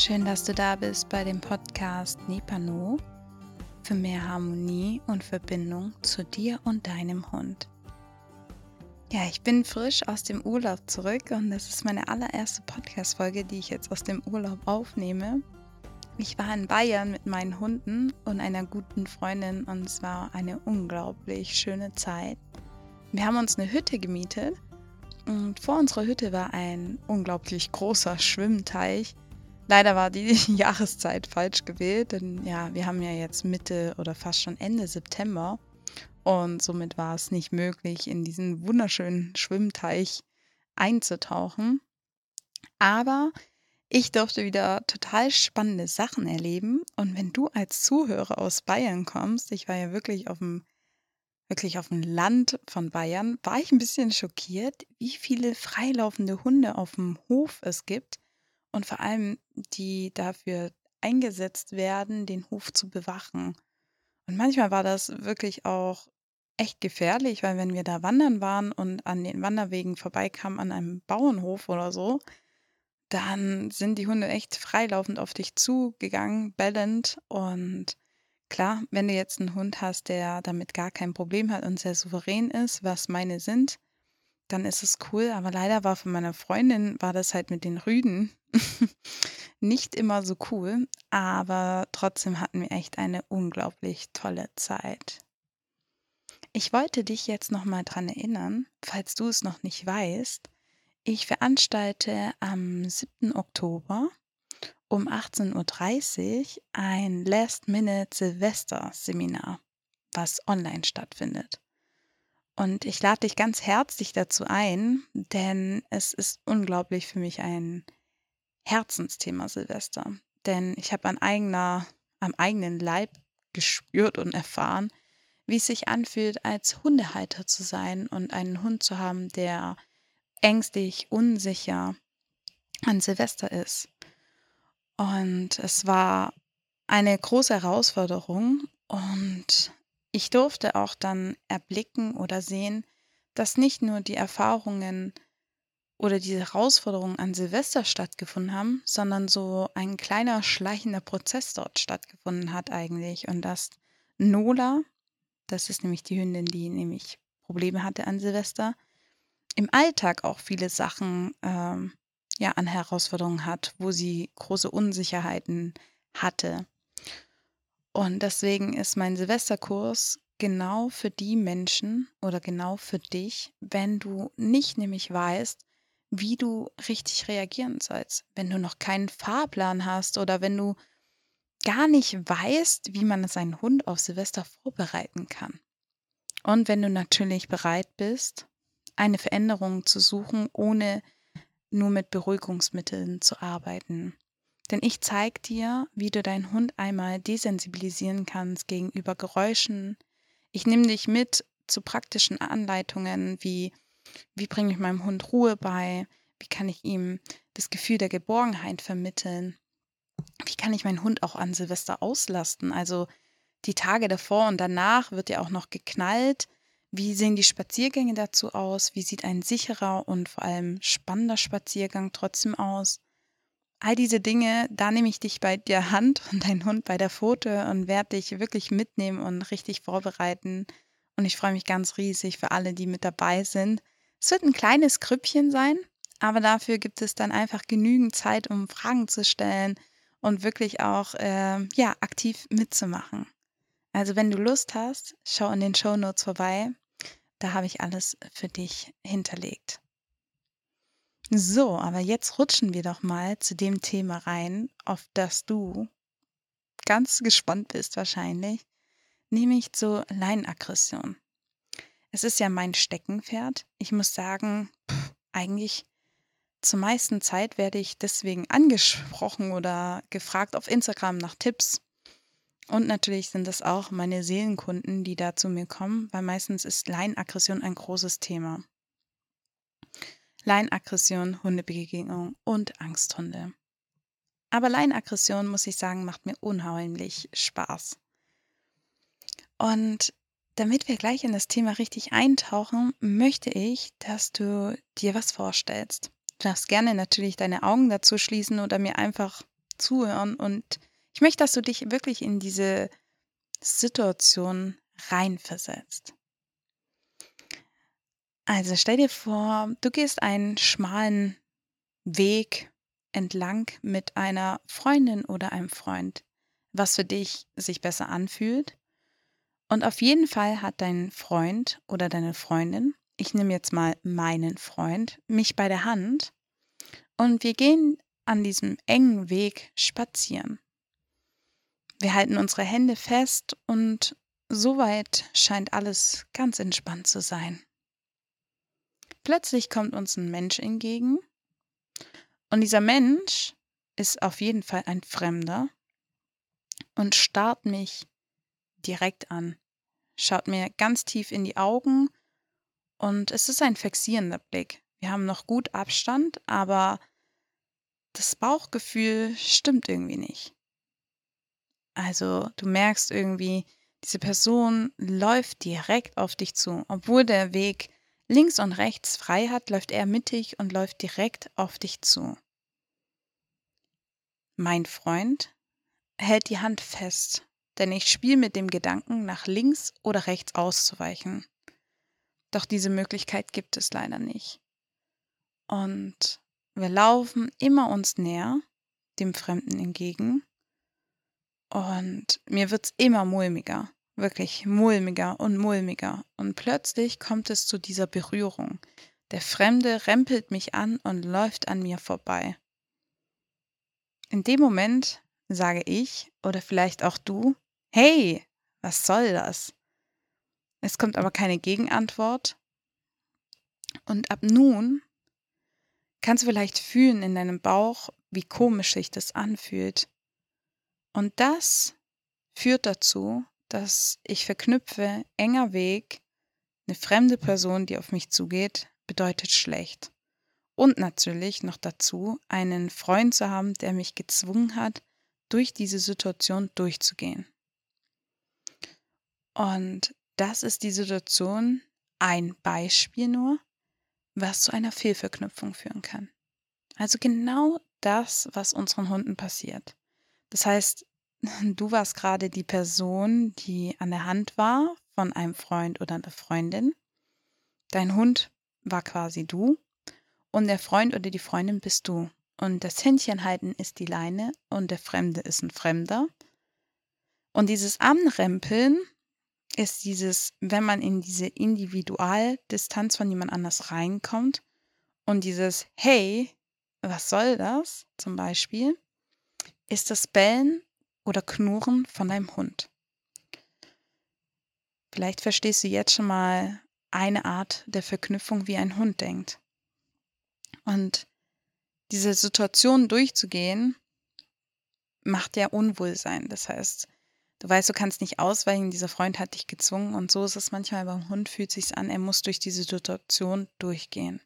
Schön, dass du da bist bei dem Podcast Nipano für mehr Harmonie und Verbindung zu dir und deinem Hund. Ja, ich bin frisch aus dem Urlaub zurück und das ist meine allererste Podcast-Folge, die ich jetzt aus dem Urlaub aufnehme. Ich war in Bayern mit meinen Hunden und einer guten Freundin und es war eine unglaublich schöne Zeit. Wir haben uns eine Hütte gemietet und vor unserer Hütte war ein unglaublich großer Schwimmteich Leider war die Jahreszeit falsch gewählt, denn ja, wir haben ja jetzt Mitte oder fast schon Ende September und somit war es nicht möglich, in diesen wunderschönen Schwimmteich einzutauchen. Aber ich durfte wieder total spannende Sachen erleben und wenn du als Zuhörer aus Bayern kommst, ich war ja wirklich auf dem wirklich auf dem Land von Bayern, war ich ein bisschen schockiert, wie viele freilaufende Hunde auf dem Hof es gibt und vor allem die dafür eingesetzt werden, den Hof zu bewachen. Und manchmal war das wirklich auch echt gefährlich, weil wenn wir da wandern waren und an den Wanderwegen vorbeikamen an einem Bauernhof oder so, dann sind die Hunde echt freilaufend auf dich zugegangen, bellend. Und klar, wenn du jetzt einen Hund hast, der damit gar kein Problem hat und sehr souverän ist, was meine sind, dann ist es cool. Aber leider war von meiner Freundin, war das halt mit den Rüden nicht immer so cool. Aber trotzdem hatten wir echt eine unglaublich tolle Zeit. Ich wollte dich jetzt nochmal dran erinnern, falls du es noch nicht weißt. Ich veranstalte am 7. Oktober um 18.30 Uhr ein Last-Minute-Silvester-Seminar, was online stattfindet. Und ich lade dich ganz herzlich dazu ein, denn es ist unglaublich für mich ein Herzensthema Silvester. Denn ich habe an eigener, am eigenen Leib gespürt und erfahren, wie es sich anfühlt, als Hundehalter zu sein und einen Hund zu haben, der ängstlich, unsicher an Silvester ist. Und es war eine große Herausforderung und ich durfte auch dann erblicken oder sehen, dass nicht nur die Erfahrungen oder diese Herausforderungen an Silvester stattgefunden haben, sondern so ein kleiner schleichender Prozess dort stattgefunden hat eigentlich. Und dass Nola, das ist nämlich die Hündin, die nämlich Probleme hatte an Silvester, im Alltag auch viele Sachen ähm, ja an Herausforderungen hat, wo sie große Unsicherheiten hatte. Und deswegen ist mein Silvesterkurs genau für die Menschen oder genau für dich, wenn du nicht nämlich weißt, wie du richtig reagieren sollst, wenn du noch keinen Fahrplan hast oder wenn du gar nicht weißt, wie man seinen Hund auf Silvester vorbereiten kann. Und wenn du natürlich bereit bist, eine Veränderung zu suchen, ohne nur mit Beruhigungsmitteln zu arbeiten. Denn ich zeige dir, wie du deinen Hund einmal desensibilisieren kannst gegenüber Geräuschen. Ich nehme dich mit zu praktischen Anleitungen wie, wie bringe ich meinem Hund Ruhe bei, wie kann ich ihm das Gefühl der Geborgenheit vermitteln, wie kann ich meinen Hund auch an Silvester auslasten. Also die Tage davor und danach wird ja auch noch geknallt. Wie sehen die Spaziergänge dazu aus? Wie sieht ein sicherer und vor allem spannender Spaziergang trotzdem aus? All diese Dinge, da nehme ich dich bei der Hand und deinen Hund bei der Pfote und werde dich wirklich mitnehmen und richtig vorbereiten. Und ich freue mich ganz riesig für alle, die mit dabei sind. Es wird ein kleines Krüppchen sein, aber dafür gibt es dann einfach genügend Zeit, um Fragen zu stellen und wirklich auch äh, ja, aktiv mitzumachen. Also wenn du Lust hast, schau in den Show Notes vorbei. Da habe ich alles für dich hinterlegt. So, aber jetzt rutschen wir doch mal zu dem Thema rein, auf das du ganz gespannt bist wahrscheinlich, nämlich zur Leinenaggression. Es ist ja mein Steckenpferd. Ich muss sagen, eigentlich zur meisten Zeit werde ich deswegen angesprochen oder gefragt auf Instagram nach Tipps. Und natürlich sind das auch meine Seelenkunden, die da zu mir kommen, weil meistens ist Leinenaggression ein großes Thema. Leinenaggression, Hundebegegnung und Angsthunde. Aber Leinenaggression, muss ich sagen, macht mir unheimlich Spaß. Und damit wir gleich in das Thema richtig eintauchen, möchte ich, dass du dir was vorstellst. Du darfst gerne natürlich deine Augen dazu schließen oder mir einfach zuhören und ich möchte, dass du dich wirklich in diese Situation reinversetzt. Also stell dir vor, du gehst einen schmalen Weg entlang mit einer Freundin oder einem Freund, was für dich sich besser anfühlt. Und auf jeden Fall hat dein Freund oder deine Freundin, ich nehme jetzt mal meinen Freund, mich bei der Hand und wir gehen an diesem engen Weg spazieren. Wir halten unsere Hände fest und soweit scheint alles ganz entspannt zu sein. Plötzlich kommt uns ein Mensch entgegen und dieser Mensch ist auf jeden Fall ein Fremder und starrt mich direkt an, schaut mir ganz tief in die Augen und es ist ein fixierender Blick. Wir haben noch gut Abstand, aber das Bauchgefühl stimmt irgendwie nicht. Also du merkst irgendwie, diese Person läuft direkt auf dich zu, obwohl der Weg links und rechts frei hat, läuft er mittig und läuft direkt auf dich zu. Mein Freund hält die Hand fest, denn ich spiele mit dem Gedanken, nach links oder rechts auszuweichen. Doch diese Möglichkeit gibt es leider nicht. Und wir laufen immer uns näher, dem Fremden entgegen. Und mir wird's immer mulmiger wirklich mulmiger und mulmiger. Und plötzlich kommt es zu dieser Berührung. Der Fremde rempelt mich an und läuft an mir vorbei. In dem Moment sage ich, oder vielleicht auch du, hey, was soll das? Es kommt aber keine Gegenantwort. Und ab nun kannst du vielleicht fühlen in deinem Bauch, wie komisch sich das anfühlt. Und das führt dazu, dass ich verknüpfe, enger Weg, eine fremde Person, die auf mich zugeht, bedeutet schlecht. Und natürlich noch dazu, einen Freund zu haben, der mich gezwungen hat, durch diese Situation durchzugehen. Und das ist die Situation, ein Beispiel nur, was zu einer Fehlverknüpfung führen kann. Also genau das, was unseren Hunden passiert. Das heißt, du warst gerade die Person, die an der Hand war von einem Freund oder einer Freundin. Dein Hund war quasi du und der Freund oder die Freundin bist du. Und das Händchen halten ist die Leine und der Fremde ist ein Fremder. Und dieses Anrempeln ist dieses, wenn man in diese Individualdistanz von jemand anders reinkommt und dieses Hey, was soll das zum Beispiel, ist das Bellen oder Knurren von deinem Hund. Vielleicht verstehst du jetzt schon mal eine Art der Verknüpfung, wie ein Hund denkt. Und diese Situation durchzugehen, macht ja Unwohlsein. Das heißt, du weißt, du kannst nicht ausweichen, dieser Freund hat dich gezwungen und so ist es manchmal beim Hund, fühlt sich an, er muss durch diese Situation durchgehen.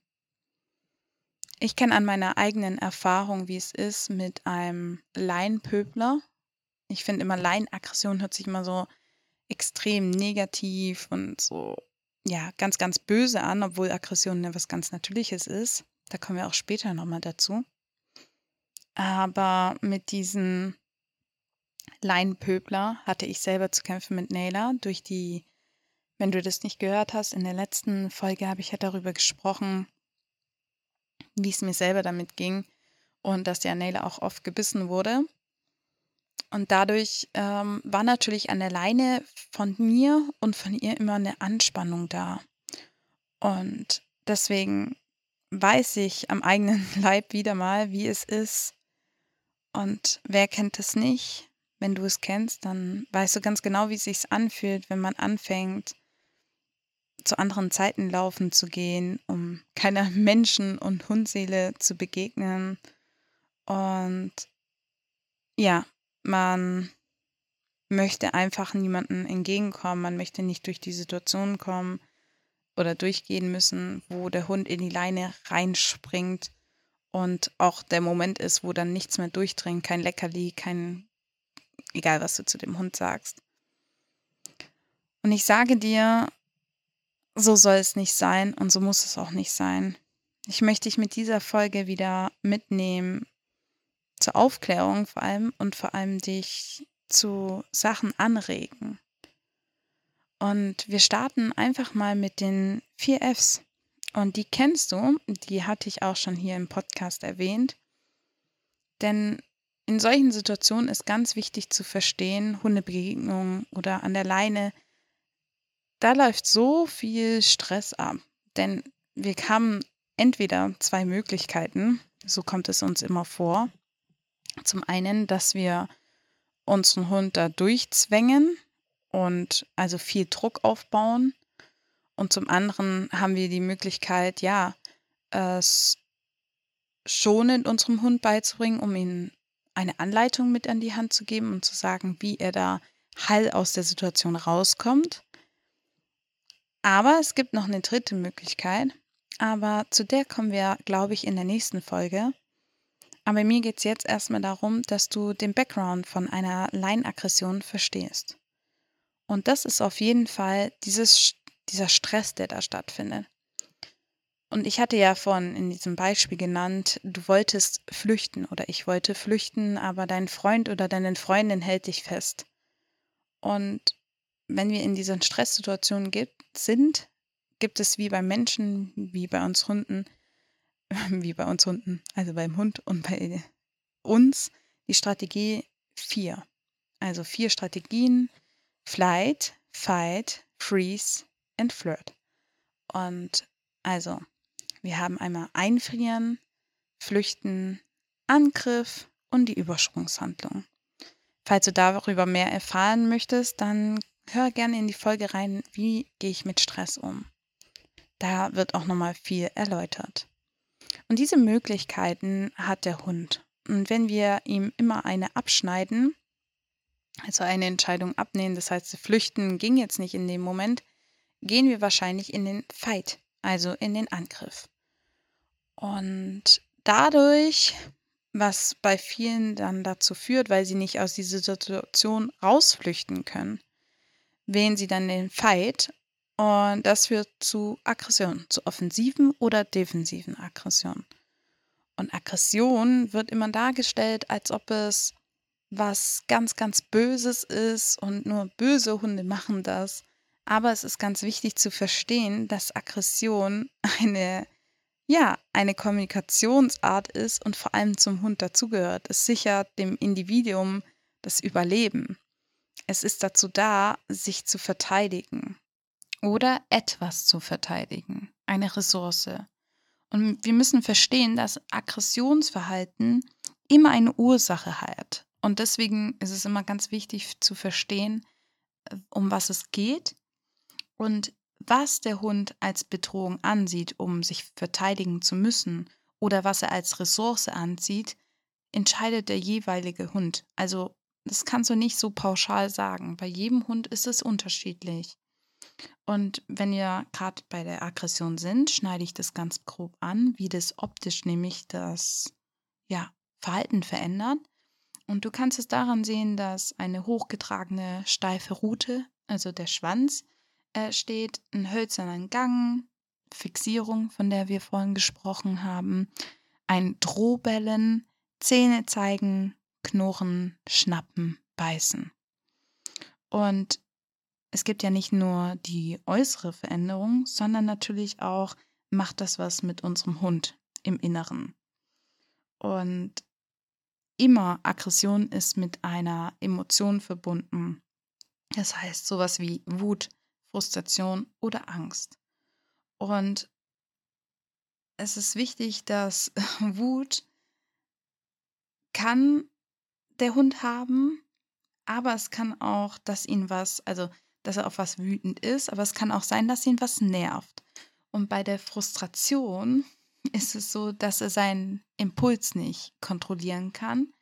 Ich kenne an meiner eigenen Erfahrung, wie es ist, mit einem Laienpöbler ich finde immer Laienaggression hört sich immer so extrem negativ und so, ja, ganz, ganz böse an, obwohl Aggression ja was ganz Natürliches ist. Da kommen wir auch später nochmal dazu. Aber mit diesem Laienpöbler hatte ich selber zu kämpfen mit Naylor durch die, wenn du das nicht gehört hast, in der letzten Folge habe ich ja darüber gesprochen, wie es mir selber damit ging und dass der Naylor auch oft gebissen wurde. Und dadurch ähm, war natürlich an der Leine von mir und von ihr immer eine Anspannung da. Und deswegen weiß ich am eigenen Leib wieder mal, wie es ist. Und wer kennt es nicht? Wenn du es kennst, dann weißt du ganz genau, wie es sich anfühlt, wenn man anfängt, zu anderen Zeiten laufen zu gehen, um keiner Menschen- und Hundseele zu begegnen. Und ja, man möchte einfach niemandem entgegenkommen, man möchte nicht durch die Situation kommen oder durchgehen müssen, wo der Hund in die Leine reinspringt und auch der Moment ist, wo dann nichts mehr durchdringt, kein Leckerli, kein, egal was du zu dem Hund sagst. Und ich sage dir, so soll es nicht sein und so muss es auch nicht sein. Ich möchte dich mit dieser Folge wieder mitnehmen zur Aufklärung vor allem und vor allem dich zu Sachen anregen. Und wir starten einfach mal mit den vier Fs. Und die kennst du, die hatte ich auch schon hier im Podcast erwähnt. Denn in solchen Situationen ist ganz wichtig zu verstehen, Hundebegegnungen oder an der Leine, da läuft so viel Stress ab. Denn wir haben entweder zwei Möglichkeiten, so kommt es uns immer vor. Zum einen, dass wir unseren Hund da durchzwängen und also viel Druck aufbauen. Und zum anderen haben wir die Möglichkeit, ja, es schonend unserem Hund beizubringen, um ihm eine Anleitung mit an die Hand zu geben und zu sagen, wie er da heil aus der Situation rauskommt. Aber es gibt noch eine dritte Möglichkeit, aber zu der kommen wir, glaube ich, in der nächsten Folge. Aber mir geht es jetzt erstmal darum, dass du den Background von einer Leinenaggression verstehst. Und das ist auf jeden Fall dieses, dieser Stress, der da stattfindet. Und ich hatte ja von in diesem Beispiel genannt, du wolltest flüchten oder ich wollte flüchten, aber dein Freund oder deine Freundin hält dich fest. Und wenn wir in diesen Stresssituationen sind, gibt es wie bei Menschen, wie bei uns Hunden, wie bei uns Hunden, also beim Hund und bei uns, die Strategie vier. Also vier Strategien, Flight, Fight, Freeze and Flirt. Und also, wir haben einmal Einfrieren, Flüchten, Angriff und die Übersprungshandlung. Falls du darüber mehr erfahren möchtest, dann hör gerne in die Folge rein, wie gehe ich mit Stress um. Da wird auch nochmal viel erläutert. Und diese Möglichkeiten hat der Hund. Und wenn wir ihm immer eine abschneiden, also eine Entscheidung abnehmen, das heißt, flüchten ging jetzt nicht in dem Moment, gehen wir wahrscheinlich in den Fight, also in den Angriff. Und dadurch, was bei vielen dann dazu führt, weil sie nicht aus dieser Situation rausflüchten können, wählen sie dann den Fight und das führt zu Aggression, zu offensiven oder defensiven Aggression. Und Aggression wird immer dargestellt, als ob es was ganz, ganz Böses ist und nur böse Hunde machen das. Aber es ist ganz wichtig zu verstehen, dass Aggression eine, ja, eine Kommunikationsart ist und vor allem zum Hund dazugehört. Es sichert dem Individuum das Überleben. Es ist dazu da, sich zu verteidigen oder etwas zu verteidigen, eine Ressource. Und wir müssen verstehen, dass Aggressionsverhalten immer eine Ursache hat. Und deswegen ist es immer ganz wichtig zu verstehen, äh, um was es geht und was der Hund als Bedrohung ansieht, um sich verteidigen zu müssen oder was er als Ressource ansieht, entscheidet der jeweilige Hund. Also das kannst du nicht so pauschal sagen. Bei jedem Hund ist es unterschiedlich. Und wenn wir gerade bei der Aggression sind, schneide ich das ganz grob an, wie das optisch nämlich das ja, Verhalten verändert. Und du kannst es daran sehen, dass eine hochgetragene, steife Rute, also der Schwanz, äh, steht, ein hölzerner Gang, Fixierung, von der wir vorhin gesprochen haben, ein Drohbellen, Zähne zeigen, knurren, schnappen, beißen. Und es gibt ja nicht nur die äußere Veränderung, sondern natürlich auch macht das was mit unserem Hund im Inneren. Und immer Aggression ist mit einer Emotion verbunden. Das heißt sowas wie Wut, Frustration oder Angst. Und es ist wichtig, dass Wut kann der Hund haben, aber es kann auch, dass ihn was, also dass er auf was wütend ist, aber es kann auch sein, dass ihn was nervt. Und bei der Frustration ist es so, dass er seinen Impuls nicht kontrollieren kann.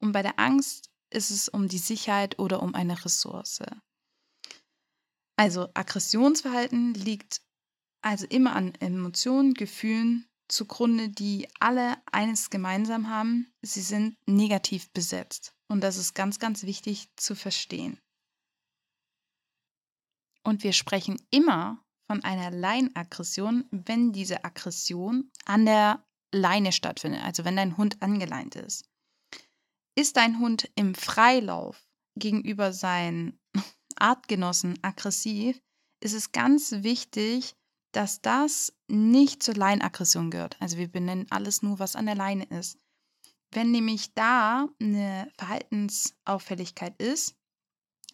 Und bei der Angst ist es um die Sicherheit oder um eine Ressource. Also Aggressionsverhalten liegt also immer an Emotionen, Gefühlen zugrunde, die alle eines gemeinsam haben. Sie sind negativ besetzt. Und das ist ganz, ganz wichtig zu verstehen. Und wir sprechen immer von einer Leinaggression, wenn diese Aggression an der Leine stattfindet, also wenn dein Hund angeleint ist. Ist dein Hund im Freilauf gegenüber seinen Artgenossen aggressiv, ist es ganz wichtig, dass das nicht zur Leinaggression gehört. Also wir benennen alles nur, was an der Leine ist. Wenn nämlich da eine Verhaltensauffälligkeit ist,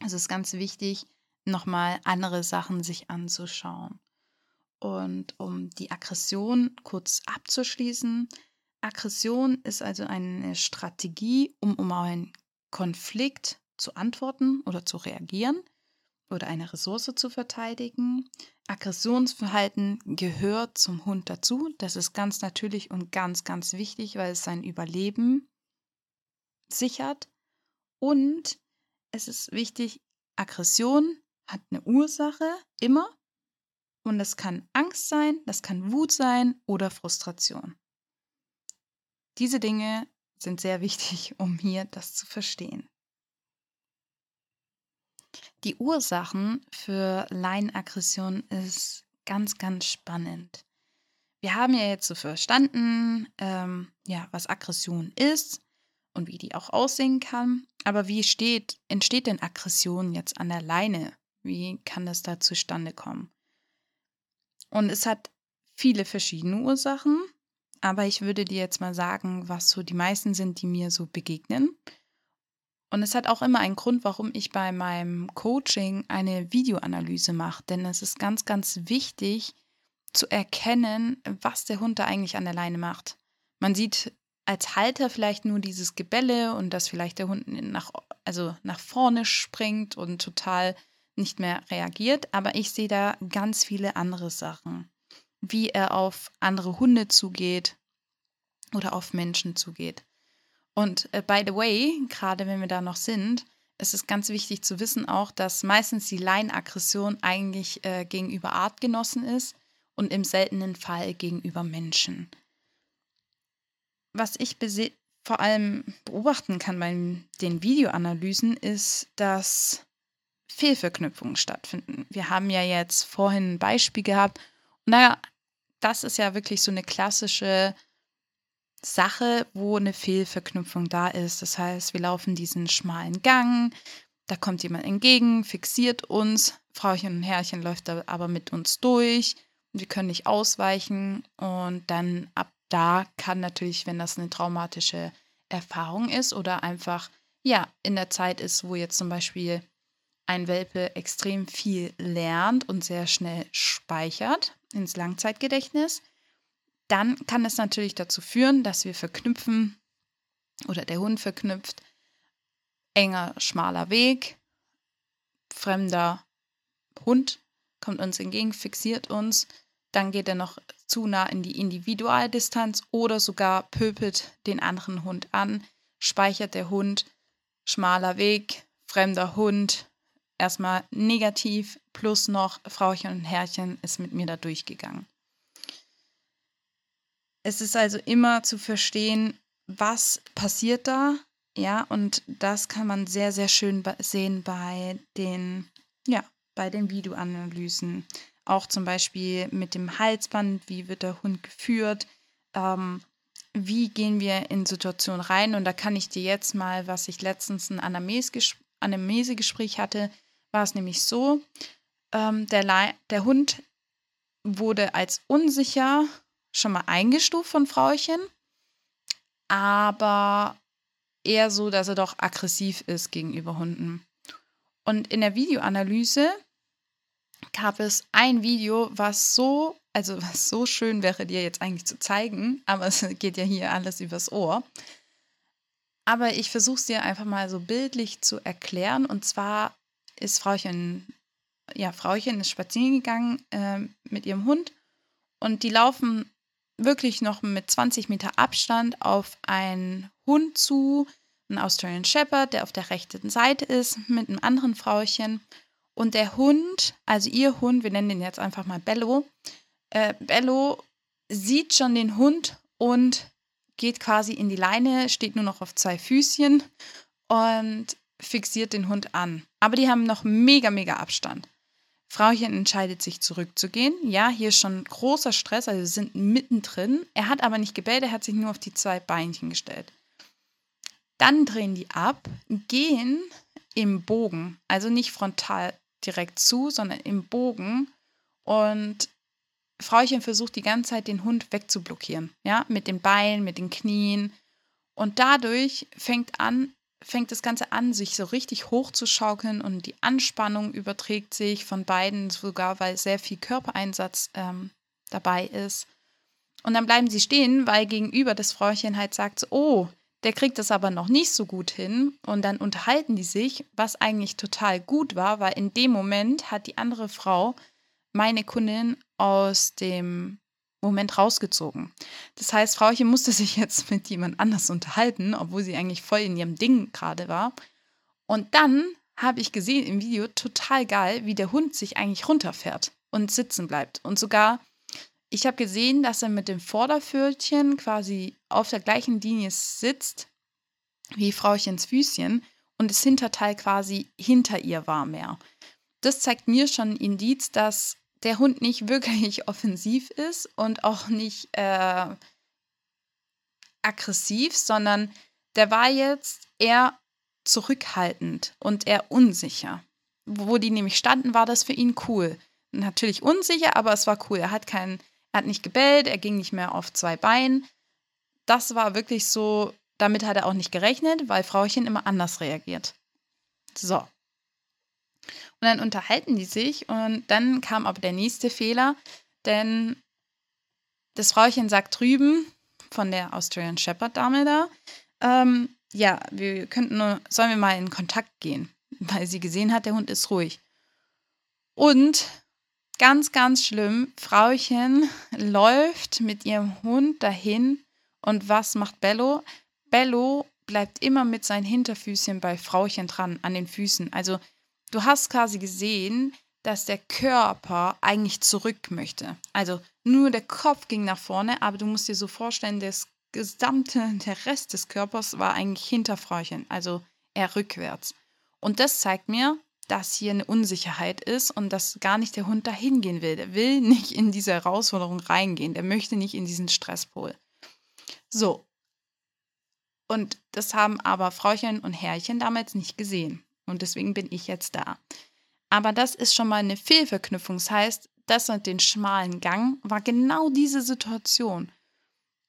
ist es ganz wichtig, nochmal andere Sachen sich anzuschauen. Und um die Aggression kurz abzuschließen, Aggression ist also eine Strategie, um um einen Konflikt zu antworten oder zu reagieren oder eine Ressource zu verteidigen. Aggressionsverhalten gehört zum Hund dazu. Das ist ganz natürlich und ganz, ganz wichtig, weil es sein Überleben sichert. Und es ist wichtig, Aggression hat eine Ursache immer. Und das kann Angst sein, das kann Wut sein oder Frustration. Diese Dinge sind sehr wichtig, um hier das zu verstehen. Die Ursachen für Leinenaggression ist ganz, ganz spannend. Wir haben ja jetzt so verstanden, ähm, ja, was Aggression ist und wie die auch aussehen kann. Aber wie steht, entsteht denn Aggression jetzt an der Leine? Wie kann das da zustande kommen? Und es hat viele verschiedene Ursachen, aber ich würde dir jetzt mal sagen, was so die meisten sind, die mir so begegnen. Und es hat auch immer einen Grund, warum ich bei meinem Coaching eine Videoanalyse mache. Denn es ist ganz, ganz wichtig zu erkennen, was der Hund da eigentlich an der Leine macht. Man sieht als Halter vielleicht nur dieses Gebälle und dass vielleicht der Hund nach, also nach vorne springt und total nicht mehr reagiert. Aber ich sehe da ganz viele andere Sachen. Wie er auf andere Hunde zugeht oder auf Menschen zugeht. Und äh, by the way, gerade wenn wir da noch sind, ist es ganz wichtig zu wissen auch, dass meistens die Laienaggression eigentlich äh, gegenüber Artgenossen ist und im seltenen Fall gegenüber Menschen. Was ich vor allem beobachten kann bei den Videoanalysen, ist, dass Fehlverknüpfungen stattfinden. Wir haben ja jetzt vorhin ein Beispiel gehabt. Und naja, das ist ja wirklich so eine klassische Sache, wo eine Fehlverknüpfung da ist. Das heißt, wir laufen diesen schmalen Gang, da kommt jemand entgegen, fixiert uns, Frauchen und Herrchen läuft da aber mit uns durch und wir können nicht ausweichen und dann ab da kann natürlich, wenn das eine traumatische Erfahrung ist oder einfach ja in der Zeit ist, wo jetzt zum Beispiel ein Welpe extrem viel lernt und sehr schnell speichert ins Langzeitgedächtnis, dann kann es natürlich dazu führen, dass wir verknüpfen oder der Hund verknüpft, enger, schmaler Weg, fremder Hund kommt uns entgegen, fixiert uns, dann geht er noch zu nah in die Individualdistanz oder sogar pöpelt den anderen Hund an, speichert der Hund, schmaler Weg, fremder Hund, erstmal negativ, plus noch Frauchen und Herrchen ist mit mir da durchgegangen. Es ist also immer zu verstehen, was passiert da, ja, und das kann man sehr, sehr schön sehen bei den, ja, bei den Videoanalysen. Auch zum Beispiel mit dem Halsband, wie wird der Hund geführt, ähm, wie gehen wir in Situationen rein. Und da kann ich dir jetzt mal, was ich letztens ein Anamnesegespräch hatte, war es nämlich so, ähm, der, der Hund wurde als unsicher schon mal eingestuft von Frauchen, aber eher so, dass er doch aggressiv ist gegenüber Hunden. Und in der Videoanalyse gab es ein Video, was so, also was so schön wäre, dir jetzt eigentlich zu zeigen, aber es geht ja hier alles übers Ohr. Aber ich versuche es dir einfach mal so bildlich zu erklären. Und zwar ist Frauchen, ja, Frauchen ist spazieren gegangen äh, mit ihrem Hund und die laufen wirklich noch mit 20 Meter Abstand auf einen Hund zu, einen Australian Shepherd, der auf der rechten Seite ist, mit einem anderen Frauchen. Und der Hund, also ihr Hund, wir nennen den jetzt einfach mal Bello, äh, Bello sieht schon den Hund und geht quasi in die Leine, steht nur noch auf zwei Füßchen und fixiert den Hund an. Aber die haben noch mega, mega Abstand. Frauchen entscheidet sich zurückzugehen. Ja, hier ist schon großer Stress, also sie sind mittendrin. Er hat aber nicht gebellt, er hat sich nur auf die zwei Beinchen gestellt. Dann drehen die ab, gehen im Bogen, also nicht frontal direkt zu, sondern im Bogen. Und Frauchen versucht die ganze Zeit den Hund wegzublockieren, ja, mit den Beinen, mit den Knien. Und dadurch fängt an, fängt das Ganze an, sich so richtig hochzuschaukeln und die Anspannung überträgt sich von beiden, sogar weil sehr viel Körpereinsatz ähm, dabei ist. Und dann bleiben sie stehen, weil gegenüber das Frauchen halt sagt, oh, der kriegt das aber noch nicht so gut hin. Und dann unterhalten die sich, was eigentlich total gut war, weil in dem Moment hat die andere Frau meine Kundin aus dem Moment rausgezogen. Das heißt, Frauchen musste sich jetzt mit jemand anders unterhalten, obwohl sie eigentlich voll in ihrem Ding gerade war. Und dann habe ich gesehen im Video total geil, wie der Hund sich eigentlich runterfährt und sitzen bleibt. Und sogar, ich habe gesehen, dass er mit dem Vorderpfötchen quasi auf der gleichen Linie sitzt wie Frauchens Füßchen und das Hinterteil quasi hinter ihr war mehr. Das zeigt mir schon ein Indiz, dass der Hund nicht wirklich offensiv ist und auch nicht äh, aggressiv, sondern der war jetzt eher zurückhaltend und eher unsicher. Wo die nämlich standen, war das für ihn cool. Natürlich unsicher, aber es war cool. Er hat keinen, er hat nicht gebellt, er ging nicht mehr auf zwei Beinen. Das war wirklich so, damit hat er auch nicht gerechnet, weil Frauchen immer anders reagiert. So. Und dann unterhalten die sich und dann kam aber der nächste Fehler, denn das Frauchen sagt drüben von der Austrian Shepherd Dame da, ähm, ja, wir könnten nur, sollen wir mal in Kontakt gehen, weil sie gesehen hat, der Hund ist ruhig. Und ganz, ganz schlimm, Frauchen läuft mit ihrem Hund dahin und was macht Bello? Bello bleibt immer mit seinen Hinterfüßchen bei Frauchen dran, an den Füßen. Also Du hast quasi gesehen, dass der Körper eigentlich zurück möchte. Also nur der Kopf ging nach vorne, aber du musst dir so vorstellen, das gesamte, der Rest des Körpers war eigentlich hinter Frauchen, also eher rückwärts. Und das zeigt mir, dass hier eine Unsicherheit ist und dass gar nicht der Hund dahin gehen will. Der will nicht in diese Herausforderung reingehen. Der möchte nicht in diesen Stresspol. So. Und das haben aber Frauchen und Herrchen damals nicht gesehen. Und deswegen bin ich jetzt da. Aber das ist schon mal eine Fehlverknüpfung. Das heißt, das mit den schmalen Gang war genau diese Situation.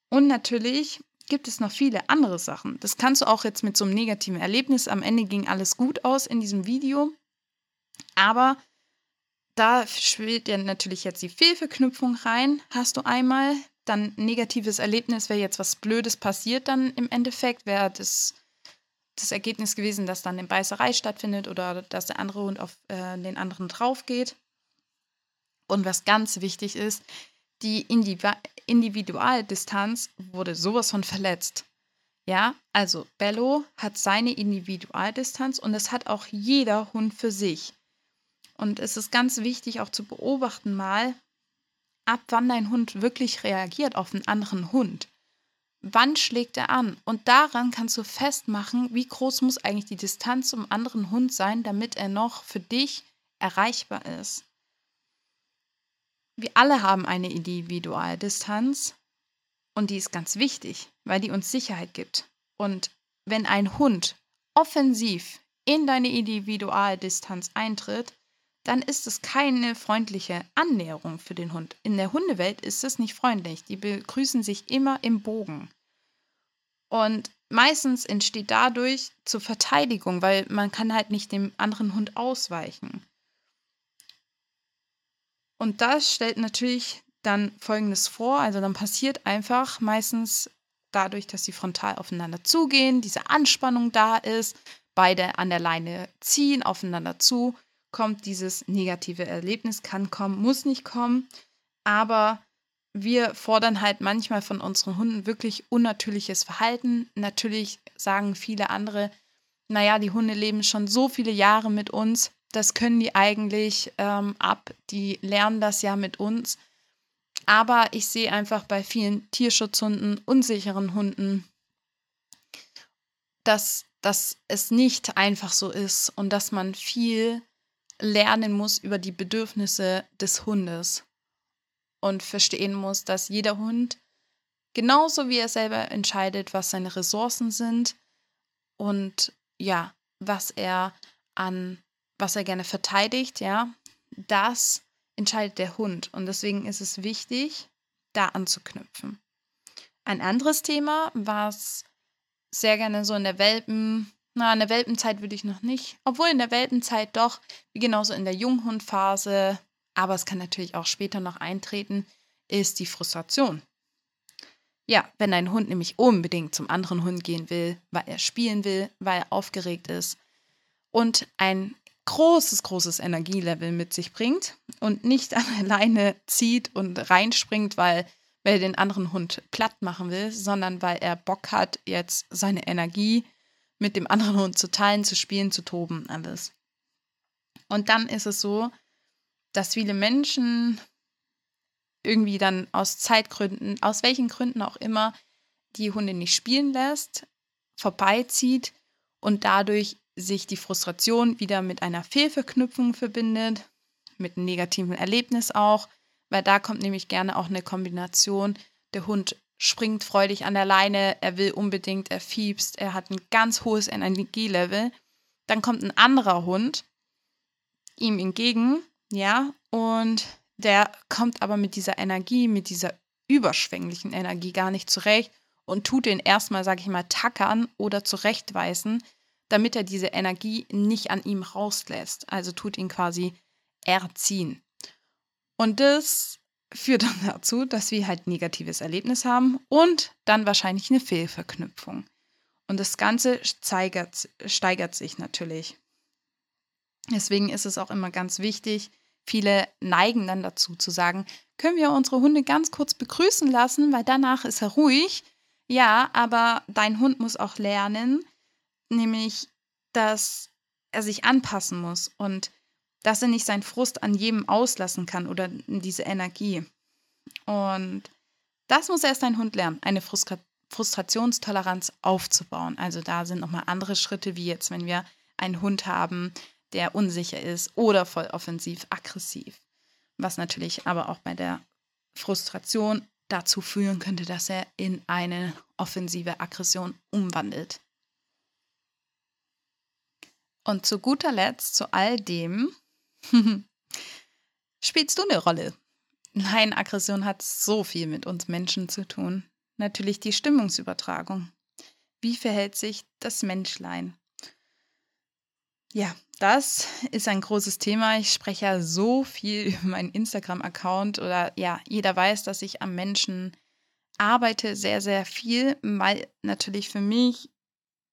Und natürlich gibt es noch viele andere Sachen. Das kannst du auch jetzt mit so einem negativen Erlebnis. Am Ende ging alles gut aus in diesem Video. Aber da spielt ja natürlich jetzt die Fehlverknüpfung rein. Hast du einmal, dann negatives Erlebnis, wäre jetzt was Blödes passiert, dann im Endeffekt wäre das das Ergebnis gewesen, dass dann eine Beißerei stattfindet oder dass der andere Hund auf äh, den anderen drauf geht. Und was ganz wichtig ist, die Individualdistanz wurde sowas von verletzt. Ja, also Bello hat seine Individualdistanz und das hat auch jeder Hund für sich. Und es ist ganz wichtig auch zu beobachten mal, ab wann dein Hund wirklich reagiert auf einen anderen Hund wann schlägt er an? Und daran kannst du festmachen, wie groß muss eigentlich die Distanz zum anderen Hund sein, damit er noch für dich erreichbar ist. Wir alle haben eine Individualdistanz und die ist ganz wichtig, weil die uns Sicherheit gibt. Und wenn ein Hund offensiv in deine Individualdistanz eintritt, dann ist es keine freundliche Annäherung für den Hund. In der Hundewelt ist es nicht freundlich. Die begrüßen sich immer im Bogen. Und meistens entsteht dadurch zur Verteidigung, weil man kann halt nicht dem anderen Hund ausweichen. Und das stellt natürlich dann Folgendes vor. Also dann passiert einfach meistens dadurch, dass sie frontal aufeinander zugehen, diese Anspannung da ist, beide an der Leine ziehen, aufeinander zu, kommt dieses negative Erlebnis, kann kommen, muss nicht kommen. Aber wir fordern halt manchmal von unseren Hunden wirklich unnatürliches Verhalten. Natürlich sagen viele andere, naja, die Hunde leben schon so viele Jahre mit uns, das können die eigentlich ähm, ab, die lernen das ja mit uns. Aber ich sehe einfach bei vielen Tierschutzhunden, unsicheren Hunden, dass, dass es nicht einfach so ist und dass man viel lernen muss über die Bedürfnisse des Hundes und verstehen muss, dass jeder Hund genauso wie er selber entscheidet, was seine Ressourcen sind, und ja, was er an, was er gerne verteidigt, ja, das entscheidet der Hund. Und deswegen ist es wichtig, da anzuknüpfen. Ein anderes Thema, was sehr gerne so in der Welpen, na, in der Welpenzeit würde ich noch nicht, obwohl in der Welpenzeit doch, wie genauso in der Junghundphase, aber es kann natürlich auch später noch eintreten, ist die Frustration. Ja, wenn ein Hund nämlich unbedingt zum anderen Hund gehen will, weil er spielen will, weil er aufgeregt ist und ein großes, großes Energielevel mit sich bringt und nicht an der Leine zieht und reinspringt, weil, weil er den anderen Hund platt machen will, sondern weil er Bock hat, jetzt seine Energie mit dem anderen Hund zu teilen, zu spielen, zu toben, alles. Und dann ist es so, dass viele Menschen irgendwie dann aus Zeitgründen, aus welchen Gründen auch immer, die Hunde nicht spielen lässt, vorbeizieht und dadurch sich die Frustration wieder mit einer Fehlverknüpfung verbindet, mit einem negativen Erlebnis auch, weil da kommt nämlich gerne auch eine Kombination. Der Hund springt freudig an der Leine, er will unbedingt, er fiebst, er hat ein ganz hohes Energielevel. Dann kommt ein anderer Hund ihm entgegen, ja, und der kommt aber mit dieser Energie, mit dieser überschwänglichen Energie gar nicht zurecht und tut den erstmal, sag ich mal, tackern oder zurechtweisen, damit er diese Energie nicht an ihm rauslässt. Also tut ihn quasi erziehen. Und das führt dann dazu, dass wir halt negatives Erlebnis haben und dann wahrscheinlich eine Fehlverknüpfung. Und das Ganze steigert, steigert sich natürlich. Deswegen ist es auch immer ganz wichtig, viele neigen dann dazu zu sagen, können wir unsere Hunde ganz kurz begrüßen lassen, weil danach ist er ruhig. Ja, aber dein Hund muss auch lernen, nämlich, dass er sich anpassen muss und dass er nicht seinen Frust an jedem auslassen kann oder diese Energie. Und das muss erst dein Hund lernen, eine Frustra Frustrationstoleranz aufzubauen. Also da sind nochmal andere Schritte, wie jetzt, wenn wir einen Hund haben, der unsicher ist oder voll offensiv aggressiv. Was natürlich aber auch bei der Frustration dazu führen könnte, dass er in eine offensive Aggression umwandelt. Und zu guter Letzt, zu all dem, spielst du eine Rolle. Nein, Aggression hat so viel mit uns Menschen zu tun. Natürlich die Stimmungsübertragung. Wie verhält sich das Menschlein? Ja, das ist ein großes Thema. Ich spreche ja so viel über meinen Instagram-Account oder ja, jeder weiß, dass ich am Menschen arbeite sehr, sehr viel, weil natürlich für mich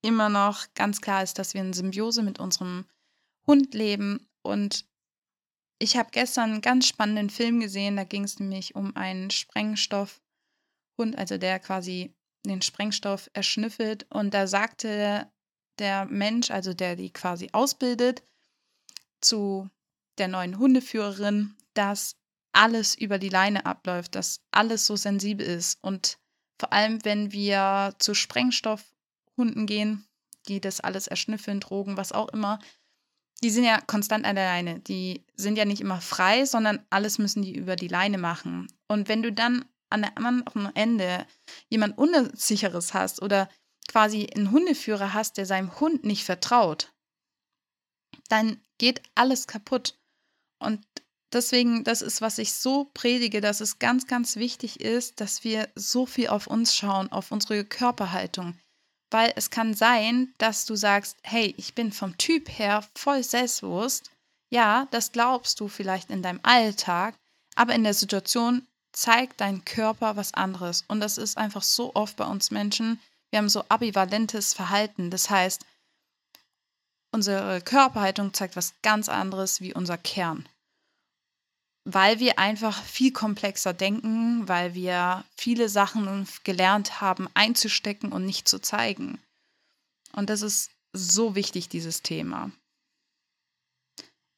immer noch ganz klar ist, dass wir in Symbiose mit unserem Hund leben. Und ich habe gestern einen ganz spannenden Film gesehen. Da ging es nämlich um einen Sprengstoffhund, also der quasi den Sprengstoff erschnüffelt. Und da sagte der Mensch, also der die quasi ausbildet, zu der neuen Hundeführerin, dass alles über die Leine abläuft, dass alles so sensibel ist. Und vor allem, wenn wir zu Sprengstoff Hunden gehen, die das alles erschnüffeln, Drogen, was auch immer, die sind ja konstant an der Leine. Die sind ja nicht immer frei, sondern alles müssen die über die Leine machen. Und wenn du dann an der anderen Ende jemand Unsicheres hast oder quasi einen Hundeführer hast, der seinem Hund nicht vertraut, dann geht alles kaputt. Und deswegen, das ist, was ich so predige, dass es ganz, ganz wichtig ist, dass wir so viel auf uns schauen, auf unsere Körperhaltung weil es kann sein, dass du sagst, hey, ich bin vom Typ her voll selbstbewusst. Ja, das glaubst du vielleicht in deinem Alltag, aber in der Situation zeigt dein Körper was anderes. Und das ist einfach so oft bei uns Menschen. Wir haben so ambivalentes Verhalten. Das heißt, unsere Körperhaltung zeigt was ganz anderes wie unser Kern weil wir einfach viel komplexer denken, weil wir viele Sachen gelernt haben einzustecken und nicht zu zeigen. Und das ist so wichtig, dieses Thema.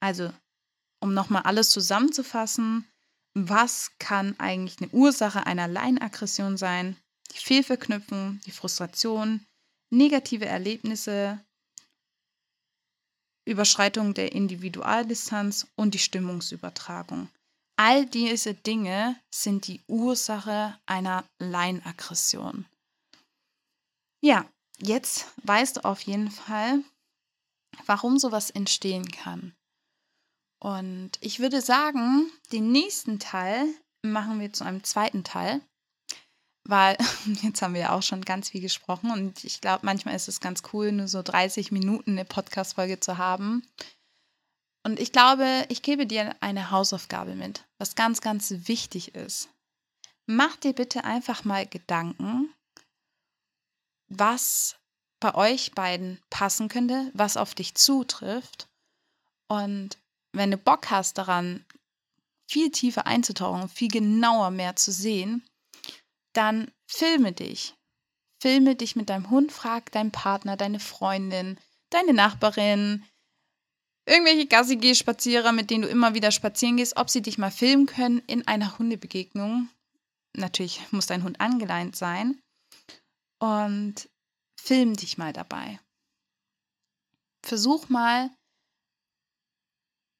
Also, um nochmal alles zusammenzufassen, was kann eigentlich eine Ursache einer Leinaggression sein? Die Fehlverknüpfung, die Frustration, negative Erlebnisse, Überschreitung der Individualdistanz und die Stimmungsübertragung. All diese Dinge sind die Ursache einer Leinaggression. Ja, jetzt weißt du auf jeden Fall, warum sowas entstehen kann. Und ich würde sagen, den nächsten Teil machen wir zu einem zweiten Teil, weil jetzt haben wir ja auch schon ganz viel gesprochen und ich glaube, manchmal ist es ganz cool, nur so 30 Minuten eine Podcast-Folge zu haben. Und ich glaube, ich gebe dir eine Hausaufgabe mit, was ganz, ganz wichtig ist. Mach dir bitte einfach mal Gedanken, was bei euch beiden passen könnte, was auf dich zutrifft. Und wenn du Bock hast daran, viel tiefer einzutauchen, viel genauer mehr zu sehen, dann filme dich. Filme dich mit deinem Hund, frag deinen Partner, deine Freundin, deine Nachbarin, irgendwelche Gassi-Spazierer, mit denen du immer wieder spazieren gehst, ob sie dich mal filmen können in einer Hundebegegnung. Natürlich muss dein Hund angeleint sein. Und film dich mal dabei. Versuch mal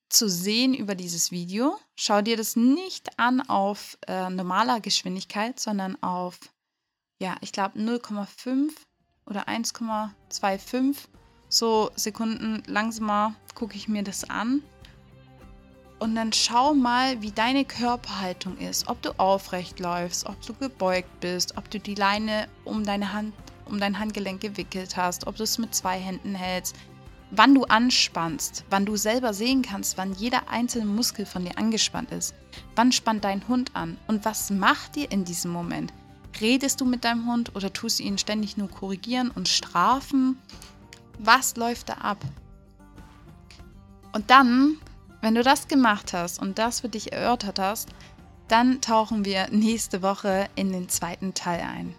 zu sehen über dieses Video. Schau dir das nicht an auf äh, normaler Geschwindigkeit, sondern auf, ja, ich glaube 0,5 oder 1,25 so Sekunden langsamer gucke ich mir das an. Und dann schau mal, wie deine Körperhaltung ist. Ob du aufrecht läufst, ob du gebeugt bist, ob du die Leine um deine Hand, um dein Handgelenk gewickelt hast, ob du es mit zwei Händen hältst, wann du anspannst, wann du selber sehen kannst, wann jeder einzelne Muskel von dir angespannt ist. Wann spannt dein Hund an und was macht dir in diesem Moment? Redest du mit deinem Hund oder tust du ihn ständig nur korrigieren und strafen? Was läuft da ab? Und dann, wenn du das gemacht hast und das für dich erörtert hast, dann tauchen wir nächste Woche in den zweiten Teil ein.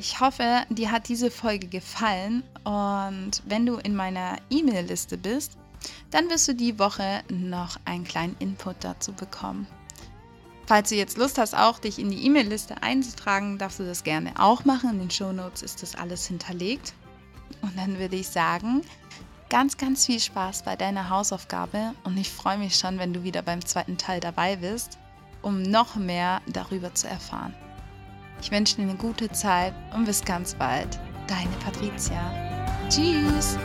Ich hoffe, dir hat diese Folge gefallen und wenn du in meiner E-Mail-Liste bist, dann wirst du die Woche noch einen kleinen Input dazu bekommen. Falls du jetzt Lust hast, auch dich in die E-Mail-Liste einzutragen, darfst du das gerne auch machen. In den Show Notes ist das alles hinterlegt. Und dann würde ich sagen, ganz, ganz viel Spaß bei deiner Hausaufgabe und ich freue mich schon, wenn du wieder beim zweiten Teil dabei bist, um noch mehr darüber zu erfahren. Ich wünsche dir eine gute Zeit und bis ganz bald. Deine Patricia. Tschüss.